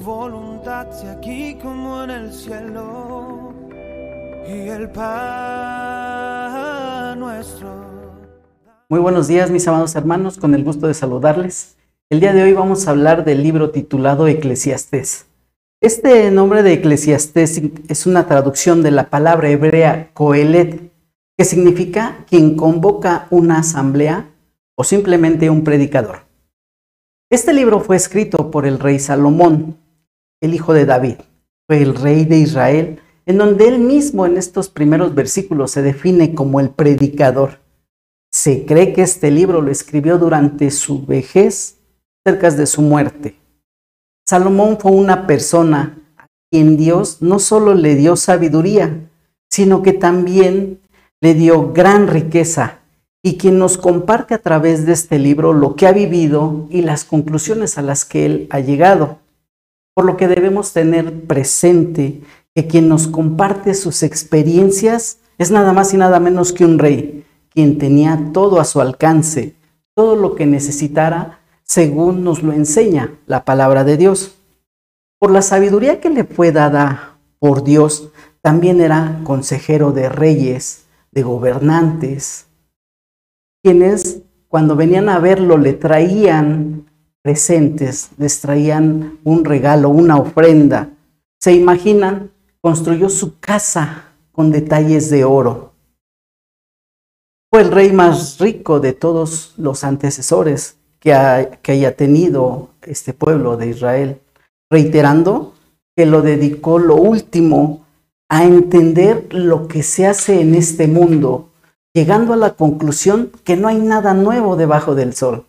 voluntad sea aquí como en el cielo. Y el pan nuestro. Muy buenos días, mis amados hermanos, con el gusto de saludarles. El día de hoy vamos a hablar del libro titulado Eclesiastés. Este nombre de Eclesiastés es una traducción de la palabra hebrea Coelet, que significa quien convoca una asamblea o simplemente un predicador. Este libro fue escrito por el rey Salomón, el hijo de David, fue el rey de Israel, en donde él mismo en estos primeros versículos se define como el predicador. Se cree que este libro lo escribió durante su vejez, cerca de su muerte. Salomón fue una persona a quien Dios no solo le dio sabiduría, sino que también le dio gran riqueza y quien nos comparte a través de este libro lo que ha vivido y las conclusiones a las que él ha llegado. Por lo que debemos tener presente que quien nos comparte sus experiencias es nada más y nada menos que un rey, quien tenía todo a su alcance, todo lo que necesitara según nos lo enseña la palabra de Dios. Por la sabiduría que le fue dada por Dios, también era consejero de reyes, de gobernantes, quienes cuando venían a verlo le traían presentes, les traían un regalo, una ofrenda. ¿Se imaginan? Construyó su casa con detalles de oro. Fue el rey más rico de todos los antecesores que, haya tenido este pueblo de Israel, reiterando que lo dedicó lo último a entender lo que se hace en este mundo, llegando a la conclusión que no hay nada nuevo debajo del sol.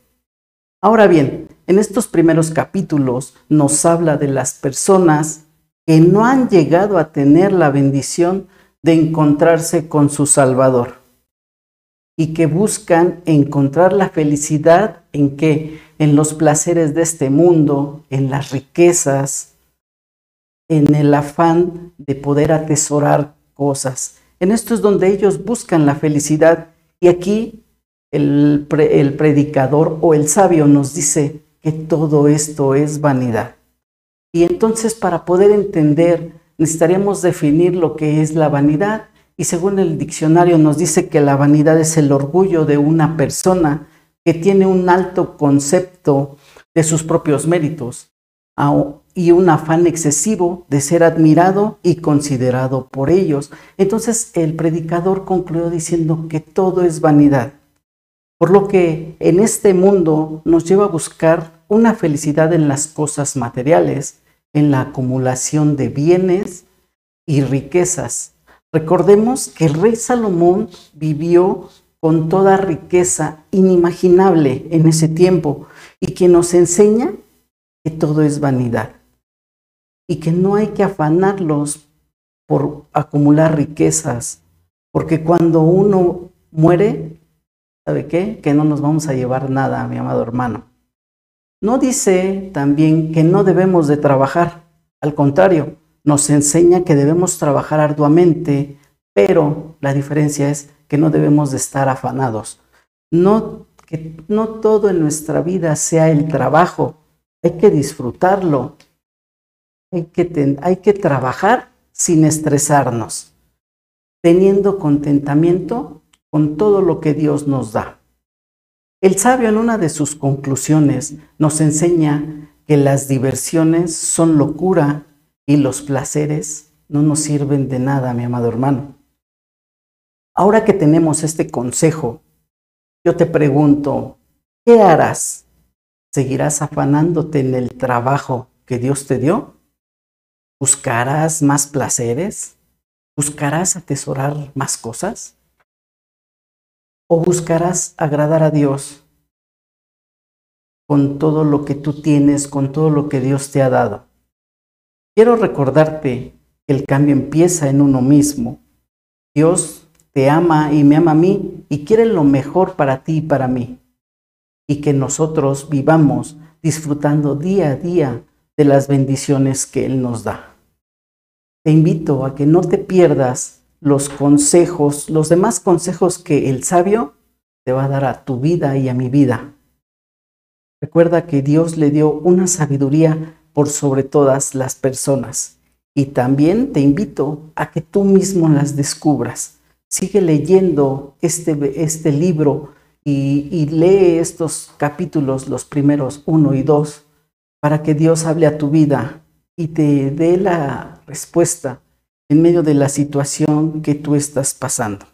Ahora bien, en estos primeros capítulos nos habla de las personas que no han llegado a tener la bendición de encontrarse con su Salvador y que buscan encontrar la felicidad en qué? En los placeres de este mundo, en las riquezas, en el afán de poder atesorar cosas. En esto es donde ellos buscan la felicidad. Y aquí el, el predicador o el sabio nos dice que todo esto es vanidad. Y entonces para poder entender necesitaríamos definir lo que es la vanidad y según el diccionario nos dice que la vanidad es el orgullo de una persona que tiene un alto concepto de sus propios méritos y un afán excesivo de ser admirado y considerado por ellos. Entonces el predicador concluyó diciendo que todo es vanidad, por lo que en este mundo nos lleva a buscar una felicidad en las cosas materiales, en la acumulación de bienes y riquezas, Recordemos que el rey Salomón vivió con toda riqueza inimaginable en ese tiempo y que nos enseña que todo es vanidad y que no hay que afanarlos por acumular riquezas, porque cuando uno muere, ¿sabe qué? Que no nos vamos a llevar nada, mi amado hermano. No dice también que no debemos de trabajar, al contrario, nos enseña que debemos trabajar arduamente, pero la diferencia es que no debemos de estar afanados. No, que no todo en nuestra vida sea el trabajo, hay que disfrutarlo, hay que, hay que trabajar sin estresarnos, teniendo contentamiento con todo lo que Dios nos da. El sabio en una de sus conclusiones nos enseña que las diversiones son locura y los placeres no nos sirven de nada, mi amado hermano. Ahora que tenemos este consejo, yo te pregunto, ¿qué harás? ¿Seguirás afanándote en el trabajo que Dios te dio? ¿Buscarás más placeres? ¿Buscarás atesorar más cosas? ¿O buscarás agradar a Dios con todo lo que tú tienes, con todo lo que Dios te ha dado? Quiero recordarte que el cambio empieza en uno mismo. Dios te ama y me ama a mí y quiere lo mejor para ti y para mí. Y que nosotros vivamos disfrutando día a día de las bendiciones que Él nos da. Te invito a que no te pierdas los consejos, los demás consejos que el sabio te va a dar a tu vida y a mi vida. Recuerda que Dios le dio una sabiduría por sobre todas las personas. Y también te invito a que tú mismo las descubras. Sigue leyendo este, este libro y, y lee estos capítulos, los primeros uno y dos, para que Dios hable a tu vida y te dé la respuesta en medio de la situación que tú estás pasando.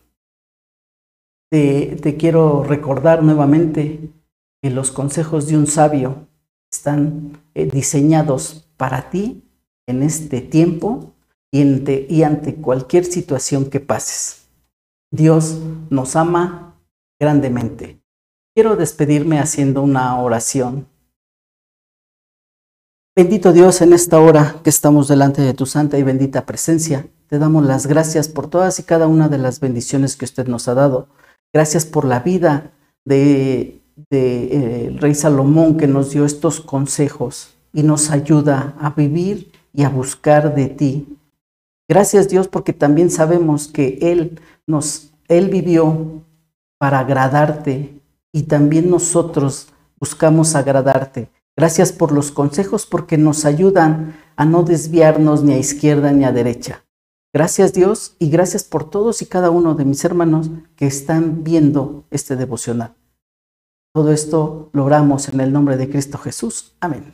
Te, quiero recordar nuevamente que los consejos de un sabio están eh, diseñados para ti en este tiempo y ante, y ante cualquier situación que pases. Dios nos ama grandemente. Quiero despedirme haciendo una oración Bendito Dios, en esta hora que estamos delante de tu santa y bendita presencia, te damos las gracias por todas y cada una de las bendiciones que usted nos ha dado. Gracias por la vida de, eh, rey Salomón que nos dio estos consejos y nos ayuda a vivir y a buscar de ti. Gracias Dios porque también sabemos que Él nos, Él vivió para agradarte y también nosotros buscamos agradarte. Gracias por los consejos porque nos ayudan a no desviarnos ni a izquierda ni a derecha. Gracias Dios y gracias por todos y cada uno de mis hermanos que están viendo este devocional. Todo esto lo oramos en el nombre de Cristo Jesús. Amén.